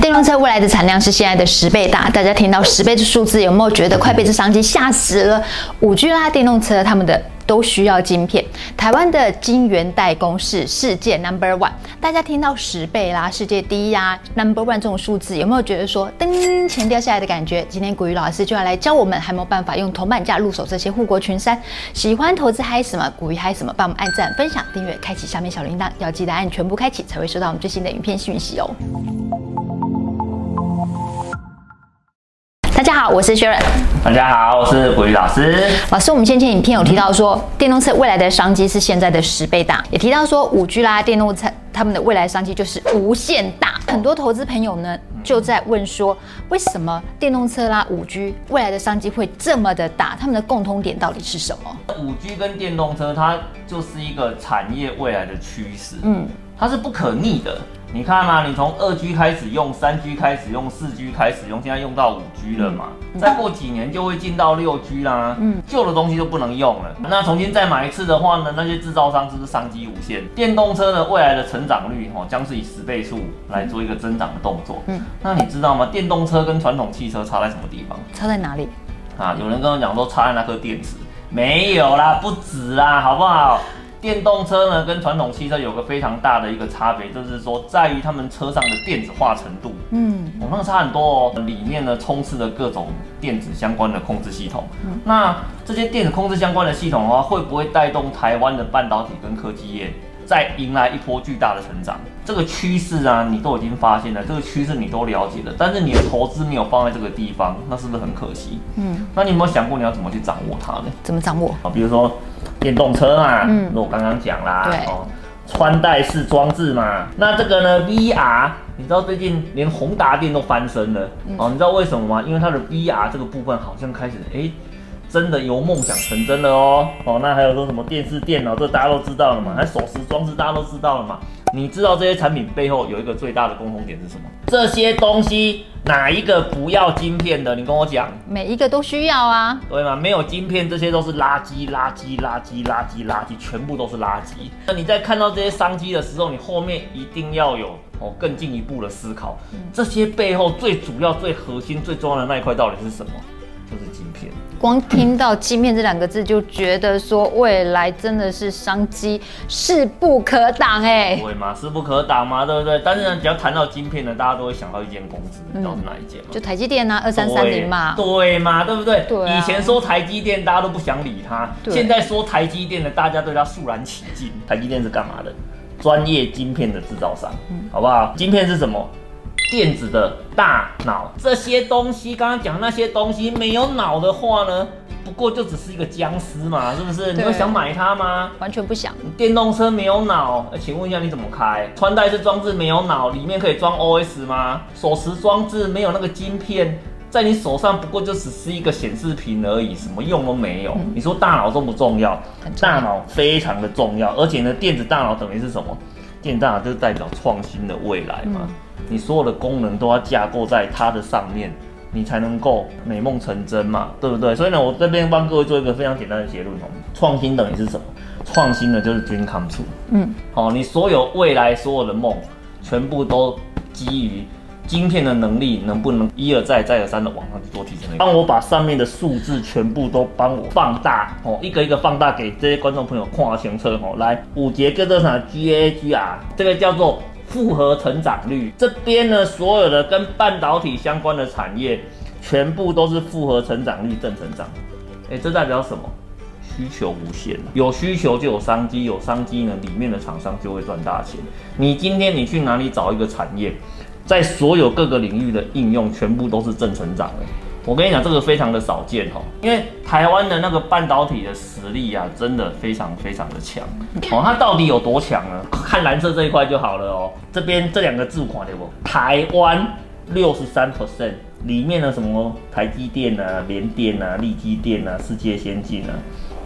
电动车未来的产量是现在的十倍大，大家听到十倍的数字，有没有觉得快被这商机吓死了？五 G 啦，电动车他们的都需要晶片，台湾的晶圆代工是世界 number one，大家听到十倍啦，世界第一啊，number one 这种数字，有没有觉得说噔钱掉下来的感觉？今天股鱼老师就要来教我们，还没有办法用铜板价入手这些护国群山，喜欢投资嗨什么？股鱼嗨什么？帮我们按赞、分享、订阅、开启下面小铃铛，要记得按全部开启，才会收到我们最新的影片讯息哦。大家好，我是 Sharon。大家好，我是股鱼老师。老师，我们先前影片有提到说，电动车未来的商机是现在的十倍大，也提到说五 G 啦，电动车他们的未来商机就是无限大。很多投资朋友呢就在问说，为什么电动车啦五 G 未来的商机会这么的大？他们的共通点到底是什么？五 G 跟电动车，它就是一个产业未来的趋势，嗯，它是不可逆的。你看嘛，你从二 G 开始用，三 G 开始用，四 G 开始用，现在用到五 G 了嘛？再过几年就会进到六 G 啦。嗯，旧的东西就不能用了。那重新再买一次的话呢？那些制造商是不是商机无限？电动车的未来的成长率哦，将是以十倍数来做一个增长的动作。嗯，那你知道吗？电动车跟传统汽车差在什么地方？差在哪里？啊，有人跟我讲说差在那颗电池，没有啦，不止啦，好不好？电动车呢，跟传统汽车有个非常大的一个差别，就是说在于他们车上的电子化程度，嗯，那个差很多哦。里面呢充斥着各种电子相关的控制系统，嗯，那这些电子控制相关的系统的话，会不会带动台湾的半导体跟科技业再迎来一波巨大的成长？这个趋势啊，你都已经发现了，这个趋势你都了解了，但是你的投资没有放在这个地方，那是不是很可惜？嗯，那你有没有想过你要怎么去掌握它呢？怎么掌握啊？比如说。电动车嘛，嗯，那我刚刚讲啦，对哦，穿戴式装置嘛，那这个呢，VR，你知道最近连宏达电都翻身了，嗯、哦，你知道为什么吗？因为它的 VR 这个部分好像开始，哎、欸，真的由梦想成真了哦，哦，那还有说什么电视、电脑，这大家都知道了嘛，还手持装置大家都知道了嘛。你知道这些产品背后有一个最大的共同点是什么？这些东西哪一个不要晶片的？你跟我讲。每一个都需要啊，对吗？没有晶片，这些都是垃圾，垃圾，垃圾，垃圾，垃圾，全部都是垃圾。那你在看到这些商机的时候，你后面一定要有哦更进一步的思考，这些背后最主要、最核心、最重要的那一块到底是什么？就是晶片。光听到“晶片”这两个字，就觉得说未来真的是商机势不可挡哎、欸，对嘛，势不可挡嘛，对不对？但是呢，只要谈到晶片呢，大家都会想到一间公司，你知道是哪一间吗？就台积电啊，二三三零嘛，对嘛，对不对？对、啊。以前说台积电，大家都不想理它，现在说台积电呢，大家对它肃然起敬。台积电是干嘛的？专业晶片的制造商，嗯，好不好？晶片是什么？电子的大脑这些东西，刚刚讲那些东西没有脑的话呢，不过就只是一个僵尸嘛，是不是？你会想买它吗？完全不想。电动车没有脑，请问一下你怎么开？穿戴式装置没有脑，里面可以装 OS 吗？手持装置没有那个晶片，在你手上不过就只是一个显示屏而已，什么用都没有。嗯、你说大脑重不重要？大脑非常的重要，而且呢，电子大脑等于是什么？电子大脑就是代表创新的未来嘛。嗯你所有的功能都要架构在它的上面，你才能够美梦成真嘛，对不对？所以呢，我这边帮各位做一个非常简单的结论哦。创新等于是什么？创新呢就是 dream come true。嗯，好，你所有未来所有的梦，全部都基于晶片的能力，能不能一而再再而三的往上去做提升？帮我把上面的数字全部都帮我放大哦，一个一个放大给这些观众朋友看清楚哦。来，五节各这场 GAGR，这个叫做。复合成长率这边呢，所有的跟半导体相关的产业，全部都是复合成长率正成长。哎，这代表什么？需求无限，有需求就有商机，有商机呢，里面的厂商就会赚大钱。你今天你去哪里找一个产业，在所有各个领域的应用，全部都是正成长的。我跟你讲，这个非常的少见哦，因为台湾的那个半导体的实力啊，真的非常非常的强哦。它到底有多强呢？看蓝色这一块就好了哦。这边这两个字看到不？台湾六十三 percent 里面的什么台积电啊、联电啊、力积电啊、世界先进啊，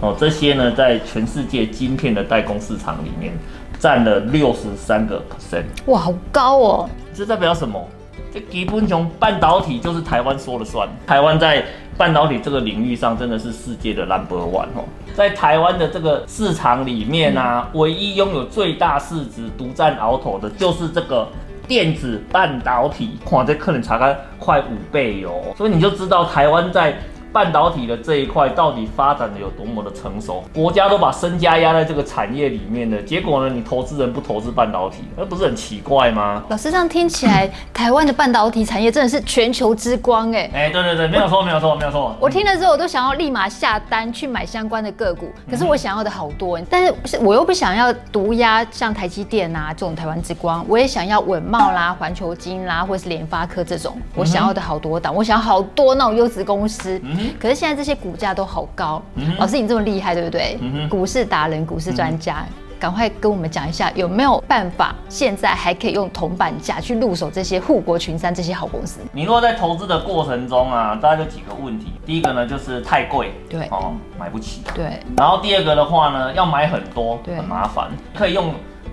哦，这些呢，在全世界晶片的代工市场里面占了六十三个 percent。哇，好高哦！这代表什么？这基本上半导体就是台湾说了算。台湾在半导体这个领域上真的是世界的 number one 哦。在台湾的这个市场里面啊，唯一拥有最大市值、独占鳌头的，就是这个电子半导体，哇，这客人查看快五倍哟、哦。所以你就知道台湾在。半导体的这一块到底发展的有多么的成熟？国家都把身家压在这个产业里面的结果呢？你投资人不投资半导体，那不是很奇怪吗？老师这样听起来，台湾的半导体产业真的是全球之光哎！哎，对对对，没有错，没有错，没有错。我听了之后，我都想要立马下单去买相关的个股。可是我想要的好多，但是我又不想要独压像台积电啊这种台湾之光，我也想要稳茂啦、环球晶啦，或是联发科这种。我想要的好多档，我想要好多那种优质公司。可是现在这些股价都好高，嗯、老师你这么厉害，对不对？嗯、股市达人、股市专家，赶、嗯、快跟我们讲一下，有没有办法现在还可以用铜板价去入手这些护国群山这些好公司？你如果在投资的过程中啊，大概就几个问题。第一个呢，就是太贵，对哦，买不起。对。然后第二个的话呢，要买很多，对，很麻烦。可以用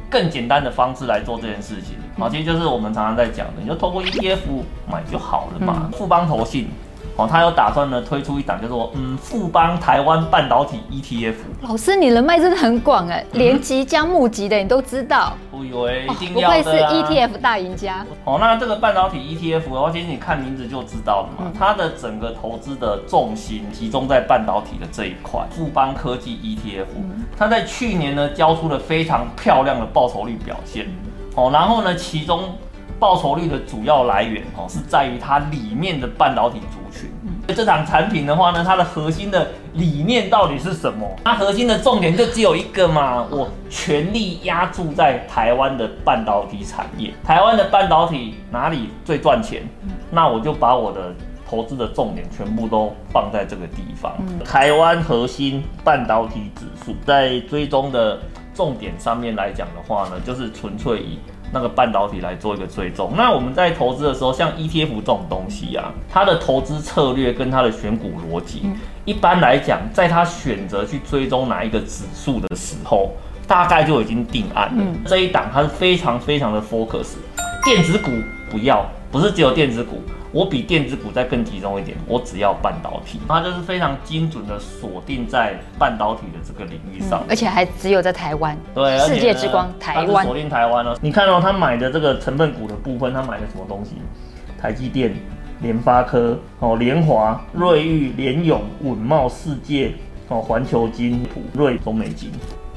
更简单的方式来做这件事情。好、嗯，其实就是我们常常在讲的，你就透过 ETF 买就好了嘛。富邦投信。哦，他有打算呢推出一档叫做嗯富邦台湾半导体 ETF。老师，你人脉真的很广哎，连即将募集的你都知道。我以为一定要的、啊哦、不愧是 ETF 大赢家。哦，那这个半导体 ETF 的话，其实你看名字就知道了嘛，嗯、它的整个投资的重心集中在半导体的这一块。富邦科技 ETF，它在去年呢交出了非常漂亮的报酬率表现。哦，然后呢，其中报酬率的主要来源哦是在于它里面的半导体。这档产品的话呢，它的核心的理念到底是什么？它核心的重点就只有一个嘛，我全力压注在台湾的半导体产业。台湾的半导体哪里最赚钱？那我就把我的投资的重点全部都放在这个地方。台湾核心半导体指数在追踪的重点上面来讲的话呢，就是纯粹以。那个半导体来做一个追踪。那我们在投资的时候，像 ETF 这种东西啊，它的投资策略跟它的选股逻辑，一般来讲，在它选择去追踪哪一个指数的时候，大概就已经定案了。这一档它是非常非常的 focus，电子股不要，不是只有电子股。我比电子股再更集中一点，我只要半导体，它就是非常精准的锁定在半导体的这个领域上，而且还只有在台湾，对，世界之光台湾锁定台湾哦。你看到、哦、他买的这个成分股的部分，他买的什么东西？台积电、联发科、哦，联华、瑞昱、联永、稳茂、世界、哦，环球金、普瑞、中美晶。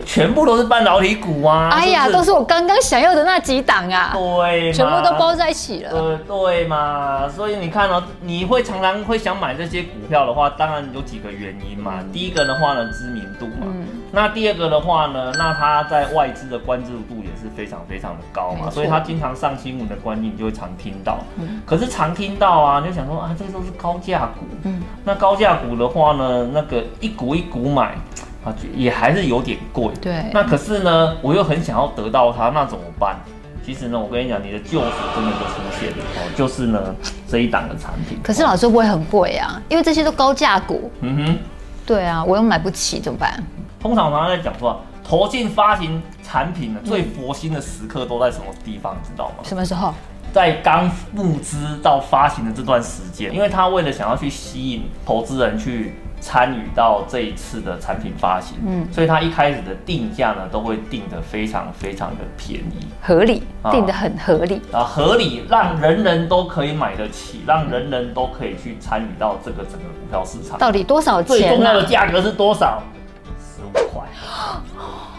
全部都是半导体股啊！哎呀，是是都是我刚刚想要的那几档啊！对，全部都包在一起了。对对嘛，所以你看哦，你会常常会想买这些股票的话，当然有几个原因嘛。第一个的话呢，知名度嘛。嗯。那第二个的话呢，那它在外资的关注度也是非常非常的高嘛，所以它经常上新闻的关系，你就会常听到。嗯。可是常听到啊，你就想说啊，这些都是高价股。嗯。那高价股的话呢，那个一股一股买。啊，也还是有点贵。对，那可是呢，我又很想要得到它，那怎么办？其实呢，我跟你讲，你的救赎真的就出现了哦，就是呢这一档的产品。可是老师不会很贵啊，因为这些都高价股。嗯哼，对啊，我又买不起，怎么办？通常常常在讲说，投进发行产品的，最佛心的时刻都在什么地方？你知道吗？什么时候？在刚募资到发行的这段时间，因为他为了想要去吸引投资人去。参与到这一次的产品发行，嗯，所以它一开始的定价呢，都会定得非常非常的便宜，合理，定得很合理啊，合理，让人人都可以买得起，让人人都可以去参与到这个整个股票市场。到底多少钱？最重要的价格是多少？十五块。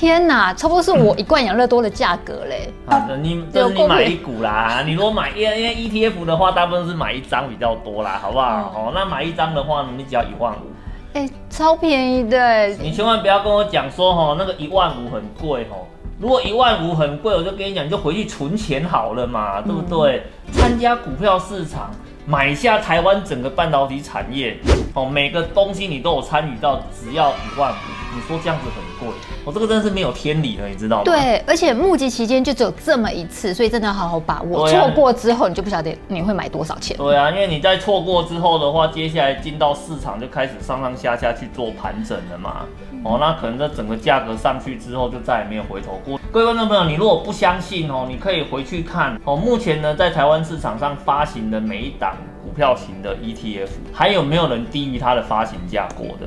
天哪，差不多是我一罐养乐多的价格嘞！啊，你 这是你买一股啦，你如果买因为 ETF 的话，大部分是买一张比较多啦，好不好？哦，那买一张的话呢，你只要一万五，哎，超便宜的。你千万不要跟我讲说哦，那个一万五很贵哦。如果一万五很贵，我就跟你讲，你就回去存钱好了嘛，对不对？参加股票市场，买下台湾整个半导体产业，哦，每个东西你都有参与到，只要一万五。你说这样子很贵，我这个真的是没有天理了，你知道吗？对，而且募集期间就只有这么一次，所以真的要好好把握。错、啊、过之后，你就不晓得你会买多少钱。对啊，因为你在错过之后的话，接下来进到市场就开始上上下下去做盘整了嘛。嗯、哦，那可能这整个价格上去之后，就再也没有回头过。各位观众朋友，你如果不相信哦，你可以回去看哦，目前呢在台湾市场上发行的每一档股票型的 ETF，还有没有人低于它的发行价过的？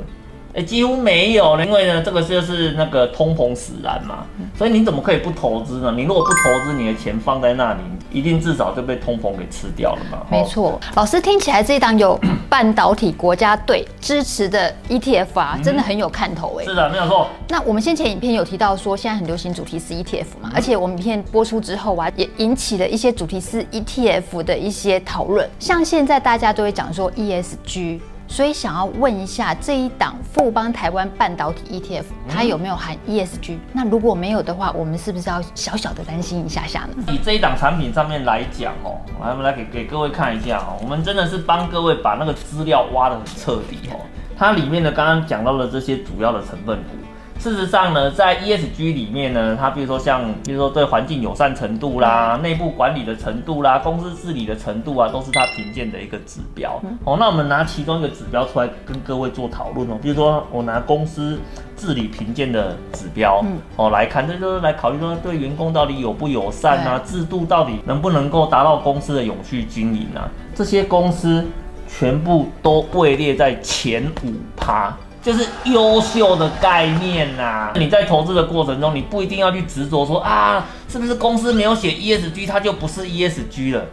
哎，几乎没有了，因为呢，这个就是那个通膨使然嘛，所以你怎么可以不投资呢？你如果不投资，你的钱放在那里，一定至少就被通膨给吃掉了嘛。没错，老师听起来这一档有 半导体国家队支持的 ETF 啊，真的很有看头哎。是的，没有错。那我们先前影片有提到说，现在很流行主题是 ETF 嘛，而且我们影片播出之后啊，也引起了一些主题是 ETF 的一些讨论，像现在大家都会讲说 ESG。所以想要问一下，这一档富邦台湾半导体 ETF，它有没有含 ESG？那如果没有的话，我们是不是要小小的担心一下下呢？以这一档产品上面来讲哦，来我们来给给各位看一下哦，我们真的是帮各位把那个资料挖得很彻底哦，它里面的刚刚讲到的这些主要的成分股。事实上呢，在 ESG 里面呢，它比如说像，比如说对环境友善程度啦、内部管理的程度啦、公司治理的程度啊，都是它评鉴的一个指标。哦，那我们拿其中一个指标出来跟各位做讨论哦。比如说，我拿公司治理评鉴的指标哦来看，这就是来考虑说对员工到底友不友善啊，制度到底能不能够达到公司的永续经营啊，这些公司全部都位列在前五趴。就是优秀的概念呐、啊。你在投资的过程中，你不一定要去执着说啊，是不是公司没有写 ESG，它就不是 ESG 了？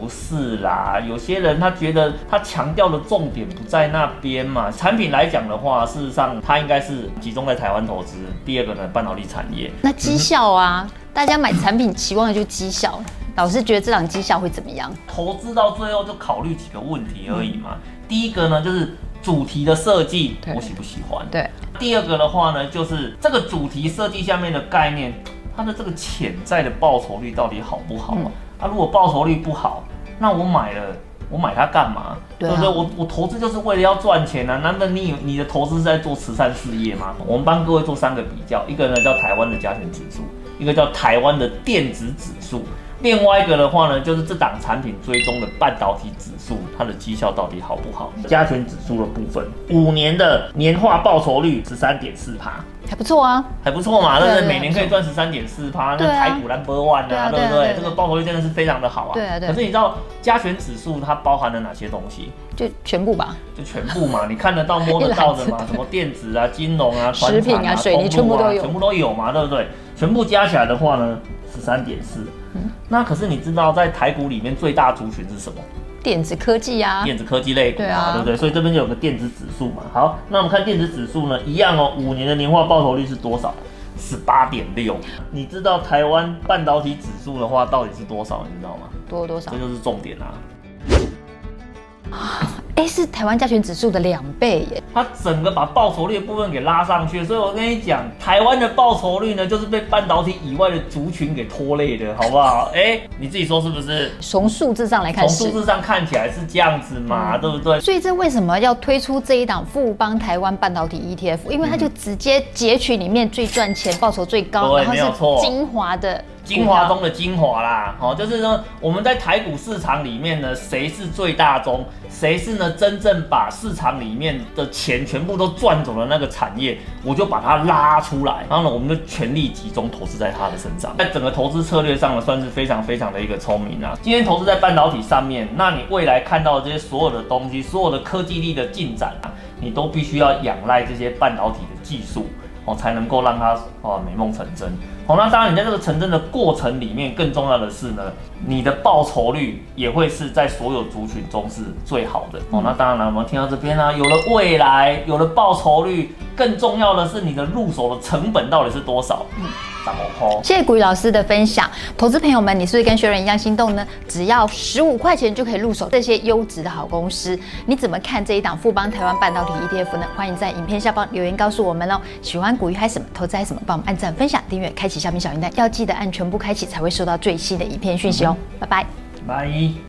不是啦，有些人他觉得他强调的重点不在那边嘛。产品来讲的话，事实上它应该是集中在台湾投资。第二个呢，半导体产业。那绩效啊，嗯、大家买产品期望的就是绩效。老师觉得这档绩效会怎么样？投资到最后就考虑几个问题而已嘛。嗯、第一个呢，就是。主题的设计，我喜不喜欢？对。第二个的话呢，就是这个主题设计下面的概念，它的这个潜在的报酬率到底好不好？嗯、啊，如果报酬率不好，那我买了，我买它干嘛？对，啊、对不对？我我投资就是为了要赚钱啊！难道你你的投资是在做慈善事业吗？我们帮各位做三个比较，一个呢叫台湾的加权指数，一个叫台湾的电子指数。另外一个的话呢，就是这档产品追踪的半导体指数，它的绩效到底好不好？加权指数的部分，五年的年化报酬率十三点四趴，还不错啊，还不错嘛，对不对？每年可以赚十三点四趴，那台股 number one 啊，对不对？这个报酬率真的是非常的好啊。对啊，对。可是你知道加权指数它包含了哪些东西？就全部吧，就全部嘛，你看得到摸得到的嘛，什么电子啊、金融啊、食品啊、水泥全部都有，全部都有嘛，对不对？全部加起来的话呢，十三点四。那可是你知道，在台股里面最大族群是什么？电子科技啊，电子科技类股嘛，对啊，对不对？所以这边就有个电子指数嘛。好，那我们看电子指数呢，一样哦，五年的年化报酬率是多少？十八点六。你知道台湾半导体指数的话到底是多少？你知道吗？多多少？这就是重点啊。哎，是台湾加权指数的两倍耶！它整个把报酬率的部分给拉上去，所以我跟你讲，台湾的报酬率呢，就是被半导体以外的族群给拖累的，好不好？哎，你自己说是不是？从数字上来看，从数字上看起来是这样子嘛，嗯、对不对？所以这为什么要推出这一档富邦台湾半导体 ETF？因为它就直接截取里面最赚钱、报酬最高，对然后是精华的。精华中的精华啦，好，就是说我们在台股市场里面呢，谁是最大宗，谁是呢真正把市场里面的钱全部都赚走了那个产业，我就把它拉出来，然后呢，我们就全力集中投资在它的身上，在整个投资策略上呢，算是非常非常的一个聪明啊。今天投资在半导体上面，那你未来看到的这些所有的东西，所有的科技力的进展啊，你都必须要仰赖这些半导体的技术。哦，才能够让他哦美梦成真。好，那当然你在这个成真的过程里面，更重要的是呢，你的报酬率也会是在所有族群中是最好的。哦，那当然了，我们听到这边呢、啊，有了未来，有了报酬率，更重要的是你的入手的成本到底是多少？嗯。谢谢股鱼老师的分享，投资朋友们，你是不是跟学人一样心动呢？只要十五块钱就可以入手这些优质的好公司，你怎么看这一档富邦台湾半导体 ETF 呢？欢迎在影片下方留言告诉我们哦。喜欢股鱼嗨什么，投资嗨什么，帮我们按赞、分享、订阅、开启下面小铃铛，要记得按全部开启才会收到最新的影片讯息哦。拜拜，拜。